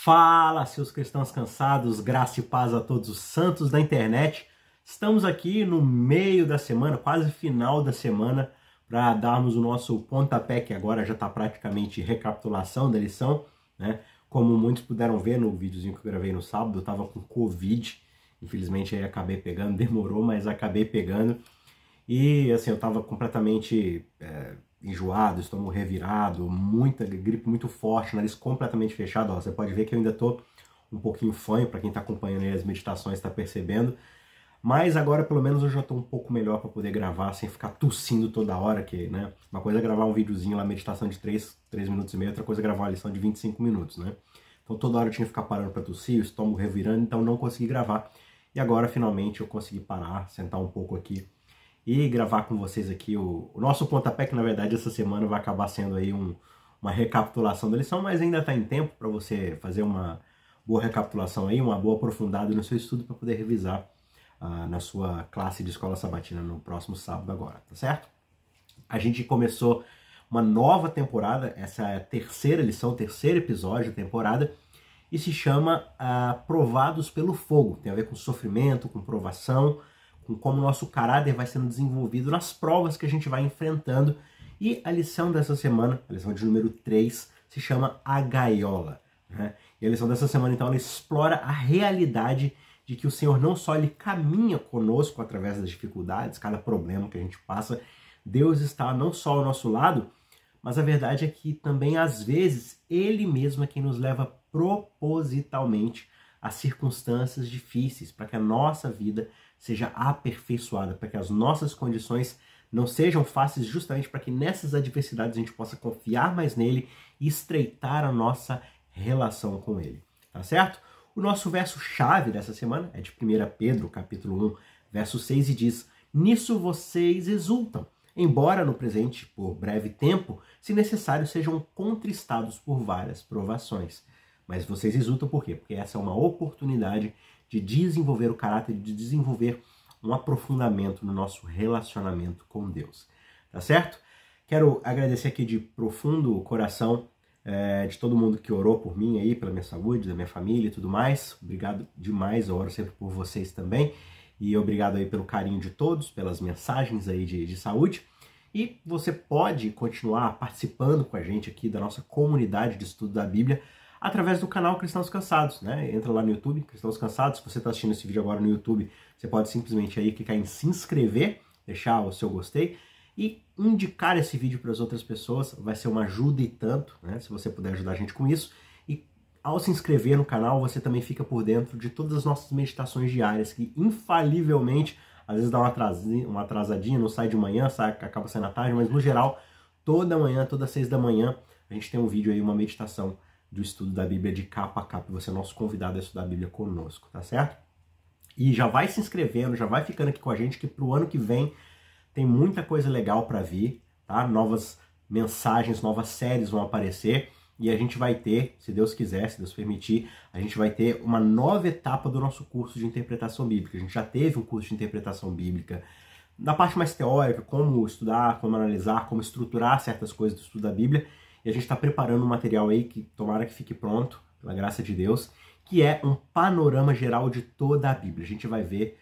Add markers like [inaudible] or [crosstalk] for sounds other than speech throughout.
Fala, seus cristãos cansados, graça e paz a todos os santos da internet. Estamos aqui no meio da semana, quase final da semana, para darmos o nosso pontapé, que agora já está praticamente recapitulação da lição, né? Como muitos puderam ver no videozinho que eu gravei no sábado, eu estava com Covid, infelizmente aí acabei pegando, [laughs] demorou, mas acabei pegando. E assim, eu estava completamente é, enjoado, estômago revirado, muita gripe muito forte, nariz completamente fechado. Ó, você pode ver que eu ainda tô um pouquinho fanho, para quem está acompanhando as meditações está percebendo. Mas agora pelo menos eu já estou um pouco melhor para poder gravar sem ficar tossindo toda hora, que, né? Uma coisa é gravar um videozinho lá, meditação de 3, 3 minutos e meio, outra coisa é gravar uma lição de 25 minutos, né? Então toda hora eu tinha que ficar parando para tossir, o estômago revirando, então não consegui gravar. E agora finalmente eu consegui parar, sentar um pouco aqui e gravar com vocês aqui o, o nosso pontapé, que na verdade essa semana vai acabar sendo aí um, uma recapitulação da lição, mas ainda está em tempo para você fazer uma boa recapitulação aí, uma boa aprofundada no seu estudo para poder revisar uh, na sua classe de escola sabatina no próximo sábado agora, tá certo? A gente começou uma nova temporada, essa é a terceira lição, terceiro episódio da temporada, e se chama uh, Provados pelo Fogo. Tem a ver com sofrimento, com provação, com como o nosso caráter vai sendo desenvolvido nas provas que a gente vai enfrentando. E a lição dessa semana, a lição de número 3, se chama A Gaiola. Né? E a lição dessa semana, então, ela explora a realidade de que o Senhor não só ele caminha conosco através das dificuldades, cada problema que a gente passa, Deus está não só ao nosso lado, mas a verdade é que também às vezes Ele mesmo é quem nos leva propositalmente a circunstâncias difíceis para que a nossa vida seja aperfeiçoada, para que as nossas condições não sejam fáceis, justamente para que nessas adversidades a gente possa confiar mais nele e estreitar a nossa relação com ele. Tá certo? O nosso verso chave dessa semana é de 1 Pedro, capítulo 1, verso 6 e diz: "Nisso vocês exultam, embora no presente por breve tempo, se necessário, sejam contristados por várias provações." Mas vocês exultam por quê? Porque essa é uma oportunidade de desenvolver o caráter, de desenvolver um aprofundamento no nosso relacionamento com Deus. Tá certo? Quero agradecer aqui de profundo coração é, de todo mundo que orou por mim aí, pela minha saúde, da minha família e tudo mais. Obrigado demais, eu oro sempre por vocês também. E obrigado aí pelo carinho de todos, pelas mensagens aí de, de saúde. E você pode continuar participando com a gente aqui da nossa comunidade de estudo da Bíblia através do canal Cristãos Cansados, né? Entra lá no YouTube, Cristãos Cansados. Se você está assistindo esse vídeo agora no YouTube, você pode simplesmente aí clicar em se inscrever, deixar o seu gostei e indicar esse vídeo para as outras pessoas. Vai ser uma ajuda e tanto, né? Se você puder ajudar a gente com isso. E ao se inscrever no canal, você também fica por dentro de todas as nossas meditações diárias, que infalivelmente, às vezes dá uma atrasadinha, uma atrasadinha não sai de manhã, sai, acaba saindo à tarde, mas no geral, toda manhã, toda seis da manhã, a gente tem um vídeo aí, uma meditação do estudo da Bíblia de capa a capa. Você é nosso convidado a estudar a Bíblia conosco, tá certo? E já vai se inscrevendo, já vai ficando aqui com a gente, que pro ano que vem tem muita coisa legal para vir, tá? Novas mensagens, novas séries vão aparecer e a gente vai ter, se Deus quiser, se Deus permitir, a gente vai ter uma nova etapa do nosso curso de interpretação bíblica. A gente já teve um curso de interpretação bíblica. Na parte mais teórica, como estudar, como analisar, como estruturar certas coisas do estudo da Bíblia. E a gente está preparando um material aí que tomara que fique pronto, pela graça de Deus, que é um panorama geral de toda a Bíblia. A gente vai ver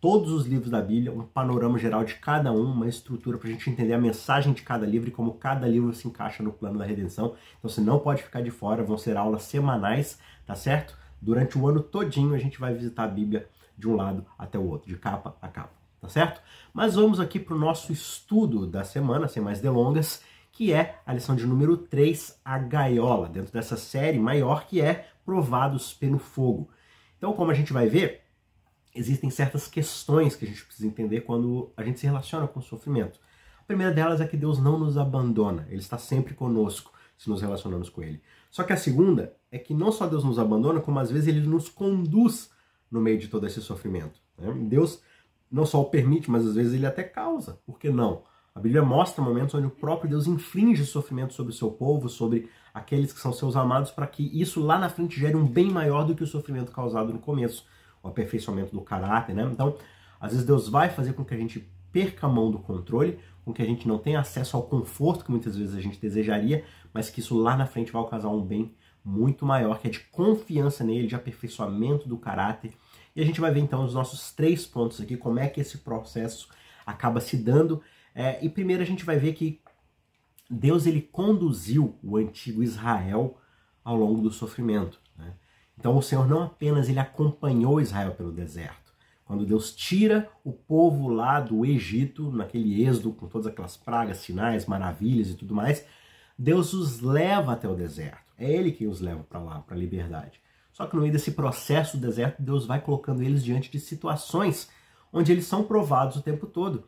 todos os livros da Bíblia, um panorama geral de cada um, uma estrutura para a gente entender a mensagem de cada livro e como cada livro se encaixa no plano da redenção. Então você não pode ficar de fora, vão ser aulas semanais, tá certo? Durante o ano todinho a gente vai visitar a Bíblia de um lado até o outro, de capa a capa, tá certo? Mas vamos aqui para o nosso estudo da semana, sem mais delongas, que é a lição de número 3, a gaiola, dentro dessa série maior que é Provados pelo Fogo. Então, como a gente vai ver, existem certas questões que a gente precisa entender quando a gente se relaciona com o sofrimento. A primeira delas é que Deus não nos abandona, Ele está sempre conosco se nos relacionamos com Ele. Só que a segunda é que não só Deus nos abandona, como às vezes Ele nos conduz no meio de todo esse sofrimento. Né? Deus não só o permite, mas às vezes Ele até causa. Por que não? A Bíblia mostra momentos onde o próprio Deus inflige sofrimento sobre o seu povo, sobre aqueles que são seus amados, para que isso lá na frente gere um bem maior do que o sofrimento causado no começo, o aperfeiçoamento do caráter, né? Então, às vezes Deus vai fazer com que a gente perca a mão do controle, com que a gente não tenha acesso ao conforto que muitas vezes a gente desejaria, mas que isso lá na frente vai causar um bem muito maior, que é de confiança nele, de aperfeiçoamento do caráter. E a gente vai ver então os nossos três pontos aqui, como é que esse processo acaba se dando. É, e primeiro a gente vai ver que Deus ele conduziu o antigo Israel ao longo do sofrimento. Né? Então o Senhor não apenas ele acompanhou Israel pelo deserto. Quando Deus tira o povo lá do Egito, naquele êxodo, com todas aquelas pragas, sinais, maravilhas e tudo mais, Deus os leva até o deserto. É Ele quem os leva para lá, para a liberdade. Só que no meio desse processo do deserto, Deus vai colocando eles diante de situações onde eles são provados o tempo todo.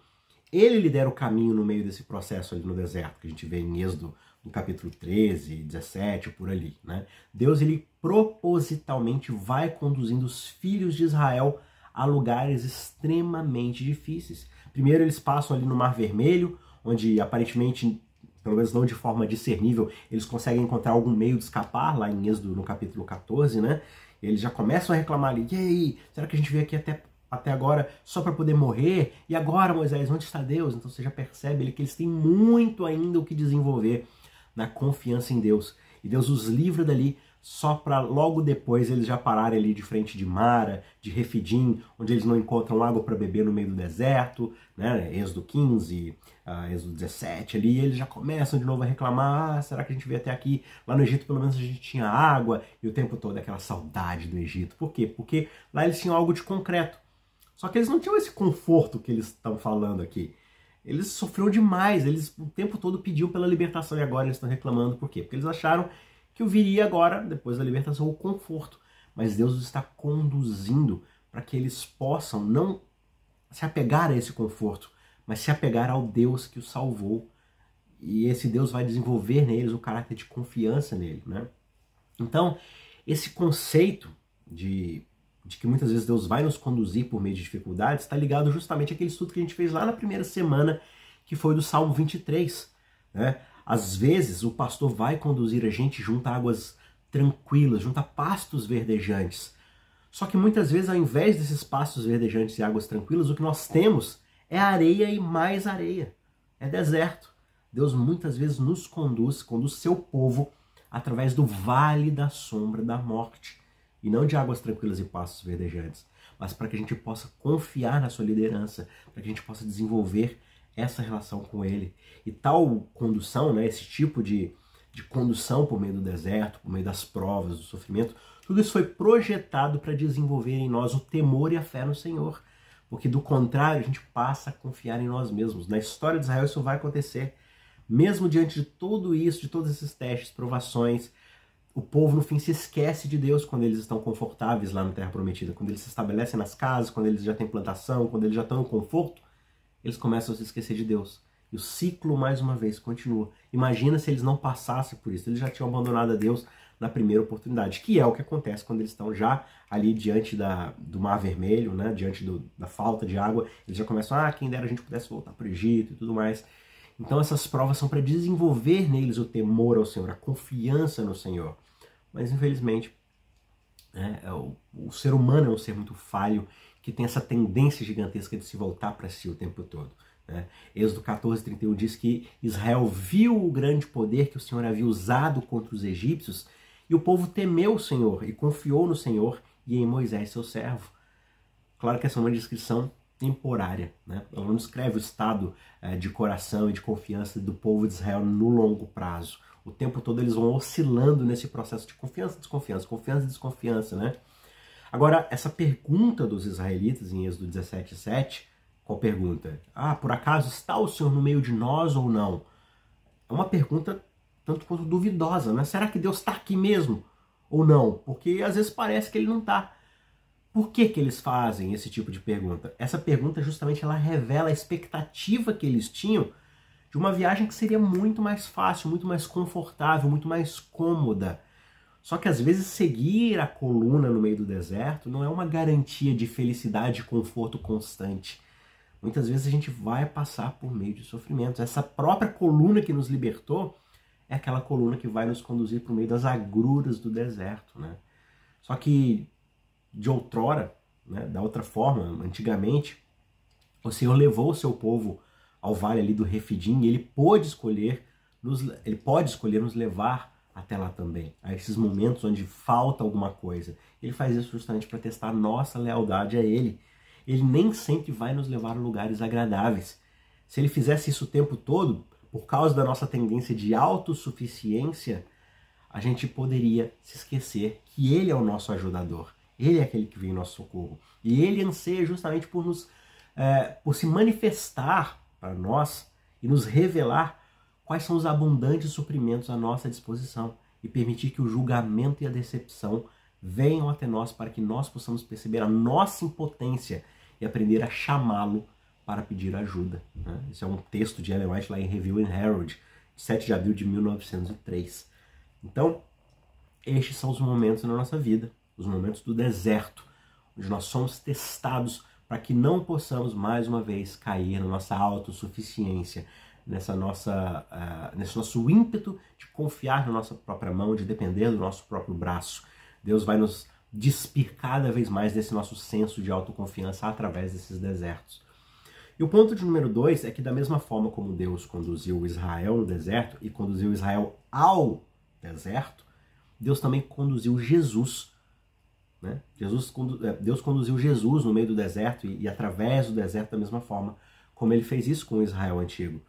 Ele lidera o caminho no meio desse processo ali no deserto, que a gente vê em Êxodo no capítulo 13, 17, por ali. Né? Deus ele propositalmente vai conduzindo os filhos de Israel a lugares extremamente difíceis. Primeiro eles passam ali no Mar Vermelho, onde aparentemente, pelo menos não de forma discernível, eles conseguem encontrar algum meio de escapar, lá em Êxodo no capítulo 14, né? Eles já começam a reclamar ali, e aí, será que a gente veio aqui até até agora só para poder morrer. E agora, Moisés, onde está Deus? Então você já percebe que eles têm muito ainda o que desenvolver na confiança em Deus. E Deus os livra dali só para logo depois eles já pararem ali de frente de Mara, de Refidim, onde eles não encontram água para beber no meio do deserto, né? Êxodo 15, uh, Êxodo 17 ali, eles já começam de novo a reclamar, ah, será que a gente veio até aqui? Lá no Egito pelo menos a gente tinha água, e o tempo todo aquela saudade do Egito. Por quê? Porque lá eles tinham algo de concreto. Só que eles não tinham esse conforto que eles estão falando aqui. Eles sofreram demais, eles o tempo todo pediam pela libertação e agora eles estão reclamando por quê? Porque eles acharam que viria agora, depois da libertação, o conforto. Mas Deus está conduzindo para que eles possam não se apegar a esse conforto, mas se apegar ao Deus que os salvou. E esse Deus vai desenvolver neles o caráter de confiança nele. Né? Então, esse conceito de, de que muitas vezes Deus vai nos conduzir por meio de dificuldades está ligado justamente àquele estudo que a gente fez lá na primeira semana, que foi do Salmo 23. Né? Às vezes o pastor vai conduzir a gente junto a águas tranquilas, junto a pastos verdejantes. Só que muitas vezes, ao invés desses pastos verdejantes e águas tranquilas, o que nós temos é areia e mais areia. É deserto. Deus muitas vezes nos conduz, conduz seu povo através do vale da sombra da morte. E não de águas tranquilas e pastos verdejantes, mas para que a gente possa confiar na sua liderança, para que a gente possa desenvolver essa relação com ele. E tal condução, né, esse tipo de, de condução por meio do deserto, por meio das provas, do sofrimento, tudo isso foi projetado para desenvolver em nós o temor e a fé no Senhor. Porque do contrário, a gente passa a confiar em nós mesmos. Na história de Israel isso vai acontecer. Mesmo diante de tudo isso, de todos esses testes, provações, o povo no fim se esquece de Deus quando eles estão confortáveis lá na Terra Prometida, quando eles se estabelecem nas casas, quando eles já têm plantação, quando eles já estão no conforto, eles começam a se esquecer de Deus. E o ciclo, mais uma vez, continua. Imagina se eles não passassem por isso. Eles já tinham abandonado a Deus na primeira oportunidade, que é o que acontece quando eles estão já ali diante da, do Mar Vermelho, né, diante do, da falta de água. Eles já começam, ah, quem dera a gente pudesse voltar para o Egito e tudo mais. Então essas provas são para desenvolver neles o temor ao Senhor, a confiança no Senhor. Mas infelizmente, né, é o, o ser humano é um ser muito falho que tem essa tendência gigantesca de se voltar para si o tempo todo. Né? Êxodo 14, 31 diz que Israel viu o grande poder que o Senhor havia usado contra os egípcios e o povo temeu o Senhor e confiou no Senhor e em Moisés, seu servo. Claro que essa é uma descrição temporária. Né? Ela não descreve o estado é, de coração e de confiança do povo de Israel no longo prazo. O tempo todo eles vão oscilando nesse processo de confiança, desconfiança, confiança e desconfiança, né? Agora, essa pergunta dos israelitas em Êxodo 17, 7, qual pergunta? Ah, por acaso está o Senhor no meio de nós ou não? É uma pergunta tanto quanto duvidosa, né? Será que Deus está aqui mesmo ou não? Porque às vezes parece que ele não está. Por que, que eles fazem esse tipo de pergunta? Essa pergunta justamente ela revela a expectativa que eles tinham de uma viagem que seria muito mais fácil, muito mais confortável, muito mais cômoda. Só que às vezes seguir a coluna no meio do deserto não é uma garantia de felicidade e conforto constante. Muitas vezes a gente vai passar por meio de sofrimentos. Essa própria coluna que nos libertou é aquela coluna que vai nos conduzir por meio das agruras do deserto. Né? Só que de outrora, né, da outra forma, antigamente, o Senhor levou o seu povo ao vale ali do Refidim, e ele pôde escolher, nos, ele pode escolher nos levar até lá também, a esses momentos onde falta alguma coisa. Ele faz isso justamente para testar a nossa lealdade a ele. Ele nem sempre vai nos levar a lugares agradáveis. Se ele fizesse isso o tempo todo, por causa da nossa tendência de autossuficiência, a gente poderia se esquecer que ele é o nosso ajudador. Ele é aquele que vem em nosso socorro. E ele anseia justamente por nos é, por se manifestar para nós e nos revelar quais são os abundantes suprimentos à nossa disposição e permitir que o julgamento e a decepção venham até nós para que nós possamos perceber a nossa impotência e aprender a chamá-lo para pedir ajuda. Né? Esse é um texto de Ellen White lá em Review and Herald, 7 de abril de 1903. Então, estes são os momentos na nossa vida os momentos do deserto, onde nós somos testados para que não possamos mais uma vez cair na nossa autossuficiência, nessa nossa, uh, nesse nosso ímpeto de confiar na nossa própria mão, de depender do nosso próprio braço. Deus vai nos despir cada vez mais desse nosso senso de autoconfiança através desses desertos. E o ponto de número dois é que, da mesma forma como Deus conduziu Israel no deserto e conduziu Israel ao deserto, Deus também conduziu Jesus né? Jesus, é, Deus conduziu Jesus no meio do deserto e, e, através do deserto da mesma forma como ele fez isso com o Israel antigo.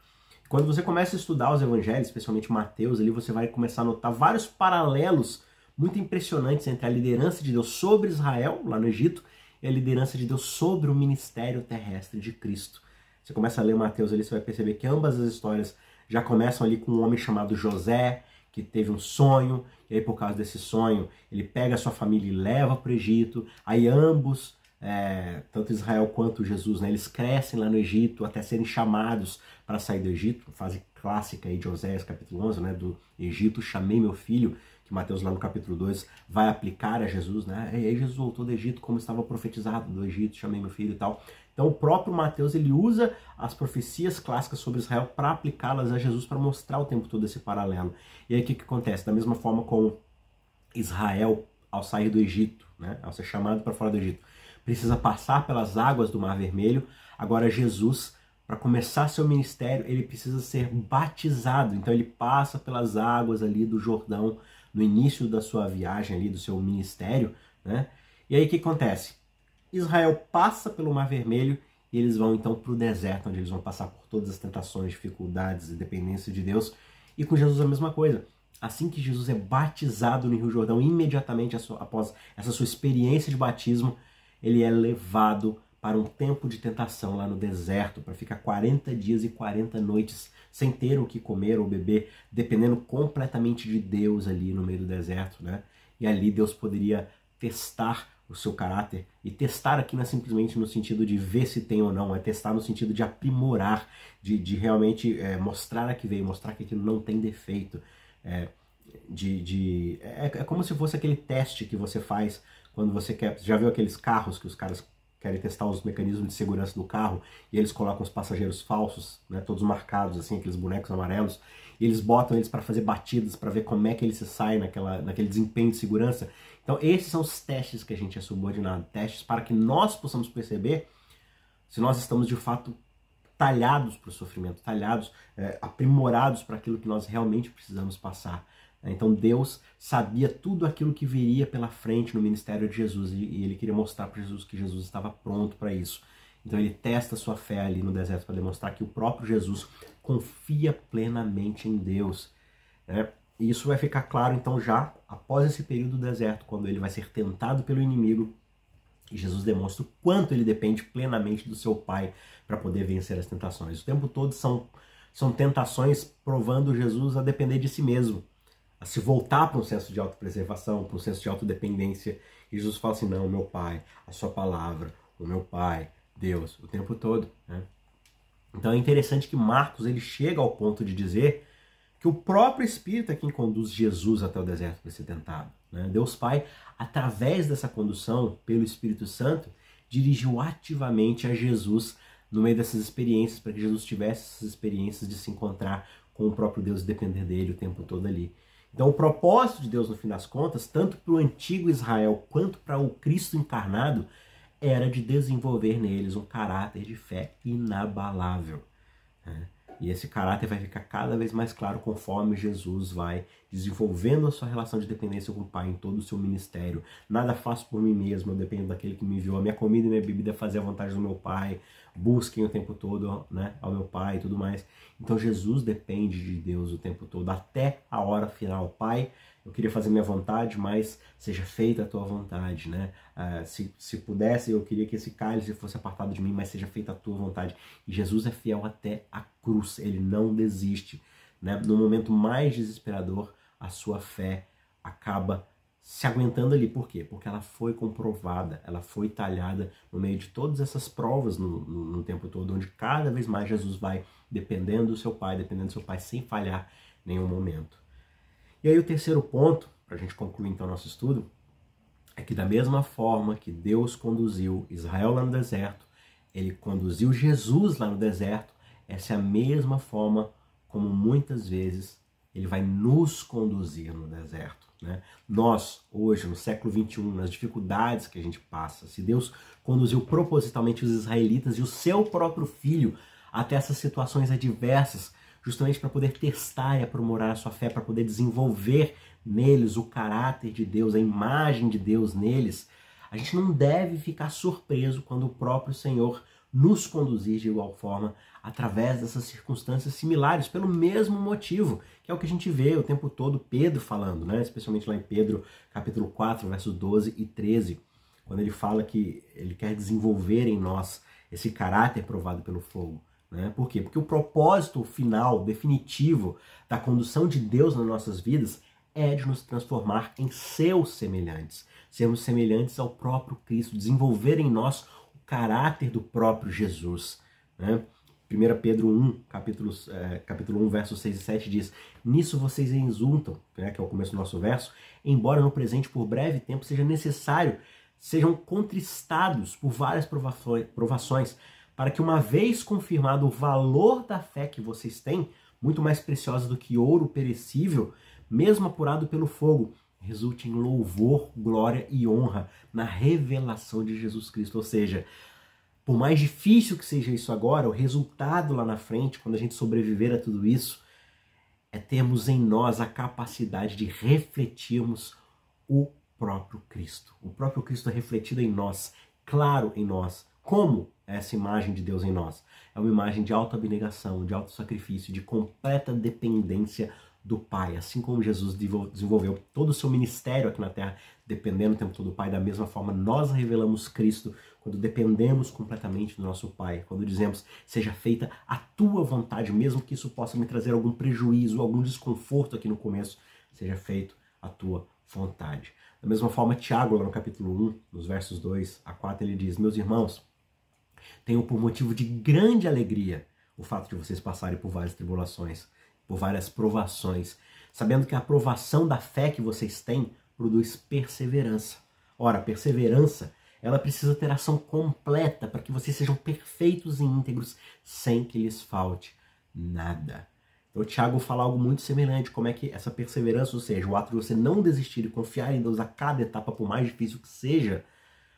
Quando você começa a estudar os evangelhos, especialmente Mateus, ali você vai começar a notar vários paralelos muito impressionantes entre a liderança de Deus sobre Israel, lá no Egito, e a liderança de Deus sobre o ministério terrestre de Cristo. Você começa a ler Mateus ali, você vai perceber que ambas as histórias já começam ali com um homem chamado José, que teve um sonho, e aí por causa desse sonho ele pega a sua família e leva para o Egito, aí ambos, é, tanto Israel quanto Jesus, né, eles crescem lá no Egito até serem chamados para sair do Egito, fase clássica aí de Oséias capítulo 11, né, do Egito, chamei meu filho, que Mateus lá no capítulo 2 vai aplicar a Jesus, né, e aí Jesus voltou do Egito como estava profetizado do Egito, chamei meu filho e tal, então o próprio Mateus ele usa as profecias clássicas sobre Israel para aplicá-las a Jesus para mostrar o tempo todo esse paralelo. E aí o que, que acontece? Da mesma forma como Israel ao sair do Egito, né, ao ser chamado para fora do Egito, precisa passar pelas águas do Mar Vermelho, agora Jesus para começar seu ministério, ele precisa ser batizado. Então ele passa pelas águas ali do Jordão no início da sua viagem ali do seu ministério, né? E aí o que acontece? Israel passa pelo Mar Vermelho e eles vão então para o deserto, onde eles vão passar por todas as tentações, dificuldades e dependência de Deus. E com Jesus a mesma coisa. Assim que Jesus é batizado no Rio Jordão, imediatamente após essa sua experiência de batismo, ele é levado para um tempo de tentação lá no deserto, para ficar 40 dias e 40 noites sem ter o que comer ou beber, dependendo completamente de Deus ali no meio do deserto, né? E ali Deus poderia testar o seu caráter. E testar aqui não é simplesmente no sentido de ver se tem ou não, é testar no sentido de aprimorar, de, de realmente é, mostrar a que veio, mostrar que aquilo não tem defeito. É, de, de é, é, como se fosse aquele teste que você faz quando você quer. Já viu aqueles carros que os caras querem testar os mecanismos de segurança do carro e eles colocam os passageiros falsos, né, todos marcados, assim, aqueles bonecos amarelos, eles botam eles para fazer batidas, para ver como é que ele se sai naquela, naquele desempenho de segurança. Então, esses são os testes que a gente é subordinado testes para que nós possamos perceber se nós estamos de fato talhados para o sofrimento, talhados, é, aprimorados para aquilo que nós realmente precisamos passar. Então Deus sabia tudo aquilo que viria pela frente no ministério de Jesus e ele queria mostrar para Jesus que Jesus estava pronto para isso. Então ele testa sua fé ali no deserto para demonstrar que o próprio Jesus confia plenamente em Deus. Né? E isso vai ficar claro então já após esse período do deserto, quando ele vai ser tentado pelo inimigo. E Jesus demonstra o quanto ele depende plenamente do seu Pai para poder vencer as tentações. O tempo todo são, são tentações provando Jesus a depender de si mesmo, a se voltar para um senso de autopreservação, para um senso de autodependência. E Jesus fala assim: não, meu Pai, a sua palavra, o meu Pai, Deus, o tempo todo. Né? Então é interessante que Marcos ele chega ao ponto de dizer que o próprio Espírito é quem conduz Jesus até o deserto para ser tentado. Né? Deus Pai, através dessa condução pelo Espírito Santo, dirigiu ativamente a Jesus no meio dessas experiências, para que Jesus tivesse essas experiências de se encontrar com o próprio Deus e depender dele o tempo todo ali. Então, o propósito de Deus, no fim das contas, tanto para o antigo Israel quanto para o Cristo encarnado, era de desenvolver neles um caráter de fé inabalável. Né? E esse caráter vai ficar cada vez mais claro conforme Jesus vai desenvolvendo a sua relação de dependência com o Pai em todo o seu ministério. Nada faço por mim mesmo, eu dependo daquele que me enviou. A minha comida e minha bebida fazer a vontade do meu Pai. Busquem o tempo todo né, ao meu Pai e tudo mais. Então Jesus depende de Deus o tempo todo, até a hora final. Pai, eu queria fazer minha vontade, mas seja feita a tua vontade, né? Uh, se, se pudesse, eu queria que esse cálice fosse apartado de mim, mas seja feita a tua vontade. E Jesus é fiel até a cruz, ele não desiste. Né? No momento mais desesperador, a sua fé acaba se aguentando ali. Por quê? Porque ela foi comprovada, ela foi talhada no meio de todas essas provas no, no, no tempo todo, onde cada vez mais Jesus vai dependendo do seu Pai, dependendo do seu Pai, sem falhar nenhum momento. E aí o terceiro ponto, para a gente concluir então nosso estudo, é que da mesma forma que Deus conduziu Israel lá no deserto, ele conduziu Jesus lá no deserto, essa é a mesma forma como muitas vezes ele vai nos conduzir no deserto. Né? Nós, hoje, no século 21, nas dificuldades que a gente passa, se Deus conduziu propositalmente os israelitas e o seu próprio filho até essas situações adversas, justamente para poder testar e aprimorar a sua fé, para poder desenvolver neles o caráter de Deus, a imagem de Deus neles, a gente não deve ficar surpreso quando o próprio Senhor nos conduzir de igual forma através dessas circunstâncias similares, pelo mesmo motivo, que é o que a gente vê o tempo todo Pedro falando, né? especialmente lá em Pedro, capítulo 4, versos 12 e 13, quando ele fala que ele quer desenvolver em nós esse caráter provado pelo fogo. Né? Por quê? Porque o propósito final, definitivo da condução de Deus nas nossas vidas é de nos transformar em seus semelhantes, sermos semelhantes ao próprio Cristo, desenvolver em nós o caráter do próprio Jesus. Né? 1 Pedro 1, capítulo, é, capítulo 1, versos 6 e 7 diz: Nisso vocês exultam, né, que é o começo do nosso verso, embora no presente por breve tempo seja necessário, sejam contristados por várias provações, para que, uma vez confirmado o valor da fé que vocês têm, muito mais preciosa do que ouro perecível, mesmo apurado pelo fogo, resulte em louvor, glória e honra na revelação de Jesus Cristo. Ou seja, por mais difícil que seja isso agora, o resultado lá na frente, quando a gente sobreviver a tudo isso, é termos em nós a capacidade de refletirmos o próprio Cristo. O próprio Cristo é refletido em nós, claro em nós, como essa imagem de Deus em nós? É uma imagem de alta abnegação, de alto sacrifício, de completa dependência do Pai. Assim como Jesus desenvolveu todo o seu ministério aqui na Terra, dependendo o tempo todo do Pai, da mesma forma nós revelamos Cristo quando dependemos completamente do nosso Pai. Quando dizemos, seja feita a tua vontade, mesmo que isso possa me trazer algum prejuízo, algum desconforto aqui no começo, seja feito a tua vontade. Da mesma forma, Tiago, lá no capítulo 1, nos versos 2 a 4, ele diz: Meus irmãos, tenho por motivo de grande alegria o fato de vocês passarem por várias tribulações, por várias provações, sabendo que a aprovação da fé que vocês têm produz perseverança. Ora, perseverança, ela precisa ter ação completa para que vocês sejam perfeitos e íntegros, sem que lhes falte nada. Então, o Tiago fala algo muito semelhante, como é que essa perseverança, ou seja, o ato de você não desistir e confiar em Deus a cada etapa, por mais difícil que seja,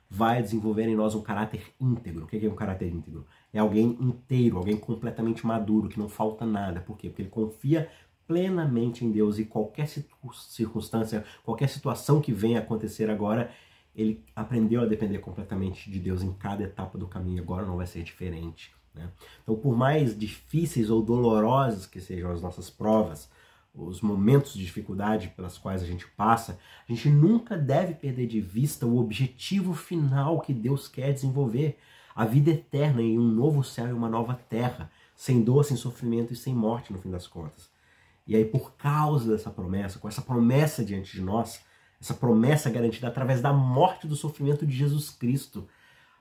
vai desenvolver em nós um caráter íntegro. O que é um caráter íntegro? É alguém inteiro, alguém completamente maduro, que não falta nada. Por quê? Porque ele confia plenamente em Deus e qualquer circunstância, qualquer situação que venha acontecer agora, ele aprendeu a depender completamente de Deus em cada etapa do caminho. Agora não vai ser diferente. Né? Então, por mais difíceis ou dolorosas que sejam as nossas provas, os momentos de dificuldade pelas quais a gente passa, a gente nunca deve perder de vista o objetivo final que Deus quer desenvolver, a vida eterna em um novo céu e uma nova terra, sem dor, sem sofrimento e sem morte no fim das contas. E aí, por causa dessa promessa, com essa promessa diante de nós, essa promessa garantida através da morte e do sofrimento de Jesus Cristo,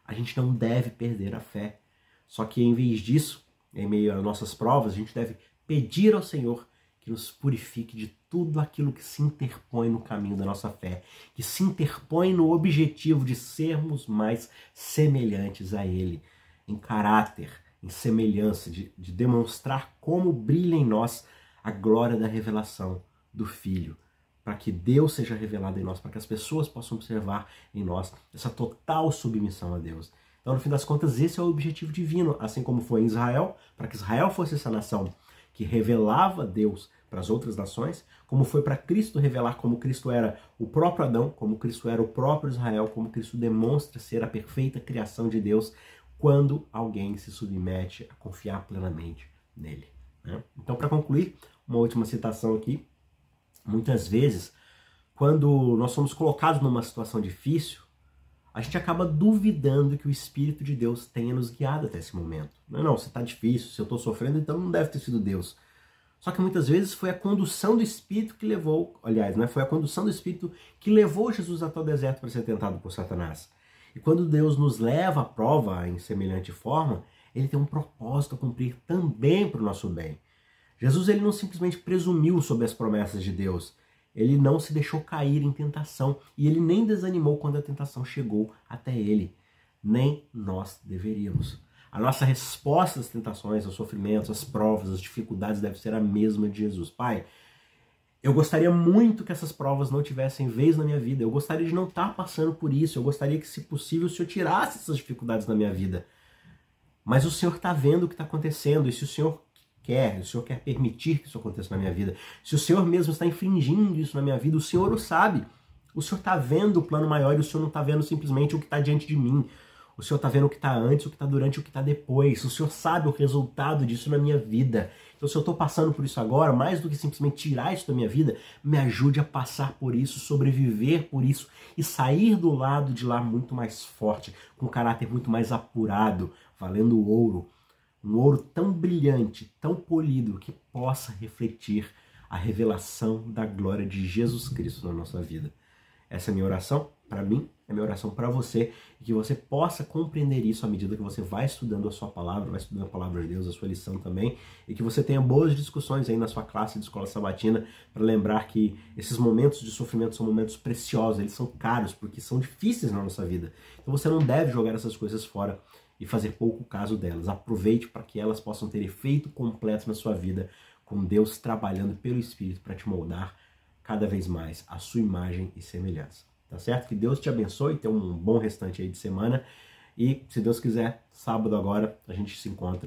a gente não deve perder a fé. Só que em vez disso, em meio às nossas provas, a gente deve pedir ao Senhor que nos purifique de tudo aquilo que se interpõe no caminho da nossa fé, que se interpõe no objetivo de sermos mais semelhantes a Ele, em caráter, em semelhança, de, de demonstrar como brilha em nós a glória da revelação do Filho, para que Deus seja revelado em nós, para que as pessoas possam observar em nós essa total submissão a Deus. Então, no fim das contas, esse é o objetivo divino, assim como foi em Israel, para que Israel fosse essa nação que revelava Deus para as outras nações, como foi para Cristo revelar como Cristo era o próprio Adão, como Cristo era o próprio Israel, como Cristo demonstra ser a perfeita criação de Deus quando alguém se submete a confiar plenamente nele. Né? Então, para concluir, uma última citação aqui. Muitas vezes, quando nós somos colocados numa situação difícil, a gente acaba duvidando que o Espírito de Deus tenha nos guiado até esse momento. Não, não, se está difícil, se eu estou sofrendo, então não deve ter sido Deus. Só que muitas vezes foi a condução do Espírito que levou, aliás, né, foi a condução do Espírito que levou Jesus até o deserto para ser tentado por Satanás. E quando Deus nos leva à prova em semelhante forma, ele tem um propósito a cumprir também para o nosso bem. Jesus ele não simplesmente presumiu sobre as promessas de Deus, ele não se deixou cair em tentação e ele nem desanimou quando a tentação chegou até ele. Nem nós deveríamos. A nossa resposta às tentações, aos sofrimentos, às provas, às dificuldades deve ser a mesma de Jesus. Pai, eu gostaria muito que essas provas não tivessem vez na minha vida. Eu gostaria de não estar passando por isso. Eu gostaria que, se possível, o Senhor tirasse essas dificuldades da minha vida. Mas o Senhor está vendo o que está acontecendo. E se o Senhor quer, o Senhor quer permitir que isso aconteça na minha vida. Se o Senhor mesmo está infringindo isso na minha vida, o Senhor o sabe. O Senhor está vendo o plano maior e o Senhor não está vendo simplesmente o que está diante de mim. O Senhor está vendo o que está antes, o que está durante, o que está depois. O Senhor sabe o resultado disso na minha vida. Então, se eu estou passando por isso agora, mais do que simplesmente tirar isso da minha vida, me ajude a passar por isso, sobreviver por isso e sair do lado de lá muito mais forte, com um caráter muito mais apurado, valendo ouro, um ouro tão brilhante, tão polido, que possa refletir a revelação da glória de Jesus Cristo na nossa vida. Essa é a minha oração para mim, é minha oração para você, e que você possa compreender isso à medida que você vai estudando a sua palavra, vai estudando a palavra de Deus, a sua lição também, e que você tenha boas discussões aí na sua classe de escola sabatina, para lembrar que esses momentos de sofrimento são momentos preciosos, eles são caros, porque são difíceis na nossa vida. Então você não deve jogar essas coisas fora e fazer pouco caso delas. Aproveite para que elas possam ter efeito completo na sua vida, com Deus trabalhando pelo Espírito para te moldar cada vez mais a sua imagem e semelhança. Tá certo? Que Deus te abençoe, tenha um bom restante aí de semana. E, se Deus quiser, sábado agora a gente se encontra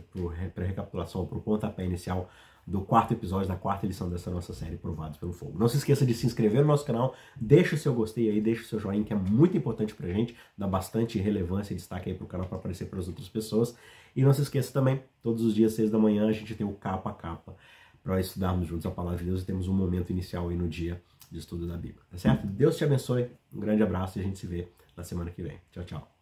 para recapitulação, para o pontapé inicial do quarto episódio, da quarta lição dessa nossa série Provados pelo Fogo. Não se esqueça de se inscrever no nosso canal, deixa o seu gostei aí, deixa o seu joinha, que é muito importante pra gente, dá bastante relevância e destaque aí pro canal para aparecer para as outras pessoas. E não se esqueça também, todos os dias, seis da manhã, a gente tem o capa a capa para estudarmos juntos a palavra de Deus e temos um momento inicial aí no dia de estudo da Bíblia, tá certo? Deus te abençoe, um grande abraço e a gente se vê na semana que vem. Tchau, tchau.